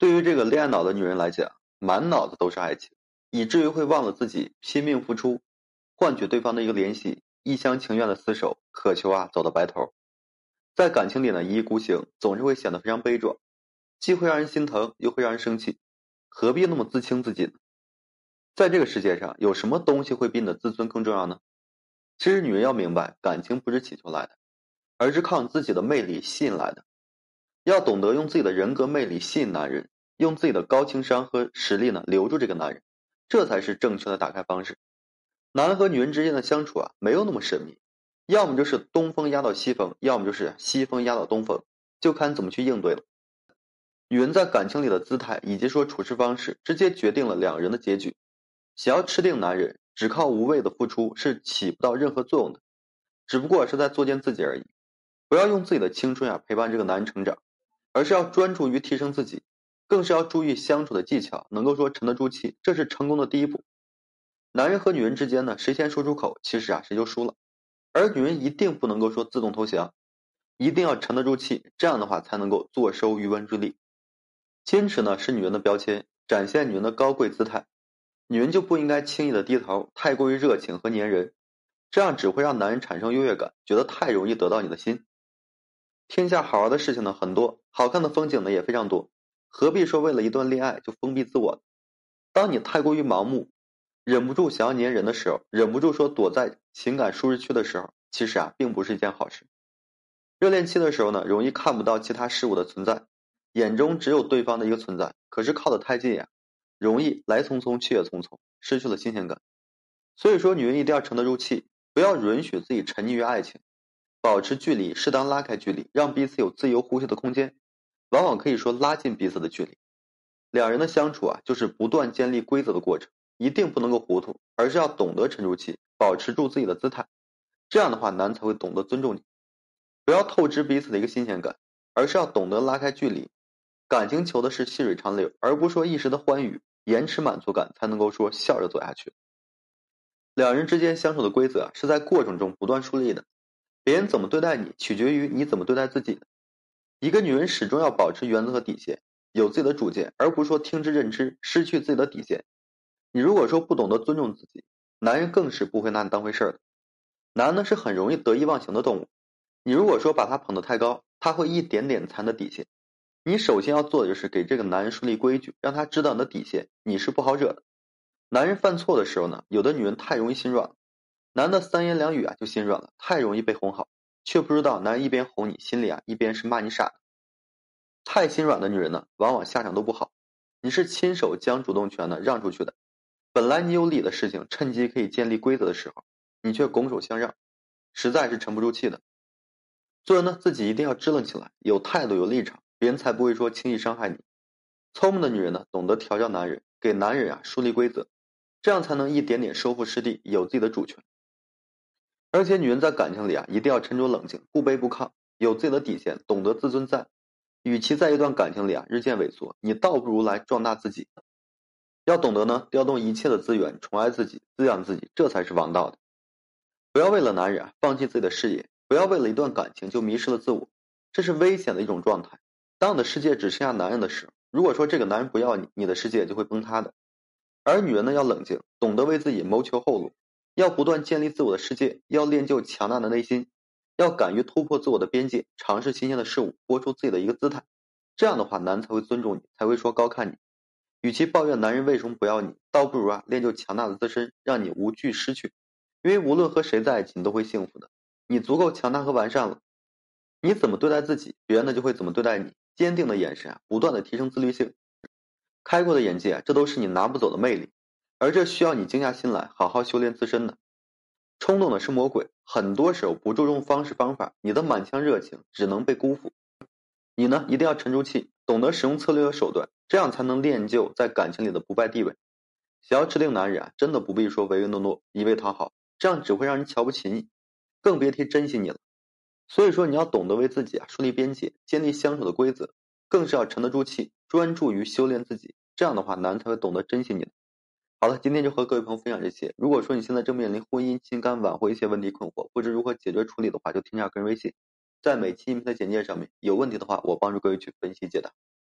对于这个恋爱脑的女人来讲，满脑子都是爱情，以至于会忘了自己拼命付出，换取对方的一个联系，一厢情愿的厮守，渴求啊走到白头，在感情里呢一意孤行，总是会显得非常悲壮，既会让人心疼，又会让人生气，何必那么自轻自紧呢？在这个世界上，有什么东西会比你的自尊更重要呢？其实，女人要明白，感情不是乞求来的，而是靠你自己的魅力吸引来的。要懂得用自己的人格魅力吸引男人，用自己的高情商和实力呢留住这个男人，这才是正确的打开方式。男人和女人之间的相处啊，没有那么神秘，要么就是东风压倒西风，要么就是西风压倒东风，就看怎么去应对了。女人在感情里的姿态以及说处事方式，直接决定了两人的结局。想要吃定男人，只靠无谓的付出是起不到任何作用的，只不过是在作践自己而已。不要用自己的青春啊陪伴这个男人成长。而是要专注于提升自己，更是要注意相处的技巧，能够说沉得住气，这是成功的第一步。男人和女人之间呢，谁先说出口，其实啊谁就输了。而女人一定不能够说自动投降，一定要沉得住气，这样的话才能够坐收渔翁之利。矜持呢是女人的标签，展现女人的高贵姿态。女人就不应该轻易的低头，太过于热情和粘人，这样只会让男人产生优越感，觉得太容易得到你的心。天下好玩的事情呢很多，好看的风景呢也非常多，何必说为了一段恋爱就封闭自我？当你太过于盲目，忍不住想要粘人的时候，忍不住说躲在情感舒适区的时候，其实啊并不是一件好事。热恋期的时候呢，容易看不到其他事物的存在，眼中只有对方的一个存在。可是靠得太近呀，容易来匆匆去也匆匆，失去了新鲜感。所以说，女人一定要沉得住气，不要允许自己沉溺于爱情。保持距离，适当拉开距离，让彼此有自由呼吸的空间，往往可以说拉近彼此的距离。两人的相处啊，就是不断建立规则的过程，一定不能够糊涂，而是要懂得沉住气，保持住自己的姿态。这样的话，男才会懂得尊重你。不要透支彼此的一个新鲜感，而是要懂得拉开距离。感情求的是细水长流，而不是说一时的欢愉，延迟满足感才能够说笑着走下去。两人之间相处的规则啊是在过程中不断树立的。别人怎么对待你，取决于你怎么对待自己。一个女人始终要保持原则和底线，有自己的主见，而不是说听之任之，失去自己的底线。你如果说不懂得尊重自己，男人更是不会拿你当回事儿的。男的是很容易得意忘形的动物，你如果说把他捧得太高，他会一点点踩的底线。你首先要做的就是给这个男人树立规矩，让他知道你的底线，你是不好惹的。男人犯错的时候呢，有的女人太容易心软了。男的三言两语啊就心软了，太容易被哄好，却不知道男人一边哄你，心里啊一边是骂你傻。太心软的女人呢，往往下场都不好。你是亲手将主动权呢让出去的，本来你有理的事情，趁机可以建立规则的时候，你却拱手相让，实在是沉不住气的。做人呢，自己一定要支棱起来，有态度有立场，别人才不会说轻易伤害你。聪明的女人呢，懂得调教男人，给男人啊树立规则，这样才能一点点收复失地，有自己的主权。而且女人在感情里啊，一定要沉着冷静，不卑不亢，有自己的底线，懂得自尊在。与其在一段感情里啊日渐萎缩，你倒不如来壮大自己。要懂得呢，调动一切的资源，宠爱自己，滋养自己，这才是王道的。不要为了男人啊放弃自己的事业，不要为了一段感情就迷失了自我，这是危险的一种状态。当你的世界只剩下男人的时候，如果说这个男人不要你，你的世界就会崩塌的。而女人呢，要冷静，懂得为自己谋求后路。要不断建立自我的世界，要练就强大的内心，要敢于突破自我的边界，尝试新鲜的事物，活出自己的一个姿态。这样的话，男才会尊重你，才会说高看你。与其抱怨男人为什么不要你，倒不如啊练就强大的自身，让你无惧失去。因为无论和谁在一起，你都会幸福的。你足够强大和完善了，你怎么对待自己，别人呢就会怎么对待你。坚定的眼神啊，不断的提升自律性，开阔的眼界，这都是你拿不走的魅力。而这需要你静下心来，好好修炼自身的。冲动的是魔鬼，很多时候不注重方式方法，你的满腔热情只能被辜负。你呢，一定要沉住气，懂得使用策略和手段，这样才能练就在感情里的不败地位。想要吃定男人啊，真的不必说唯唯诺诺，一味讨好，这样只会让人瞧不起你，更别提珍惜你了。所以说，你要懂得为自己啊树立边界，建立相处的规则，更是要沉得住气，专注于修炼自己。这样的话，男人才会懂得珍惜你。好了，今天就和各位朋友分享这些。如果说你现在正面临婚姻、情感挽回一些问题困惑，不知如何解决处理的话，就添加个人微信，在每期音频的简介上面。有问题的话，我帮助各位去分析解答。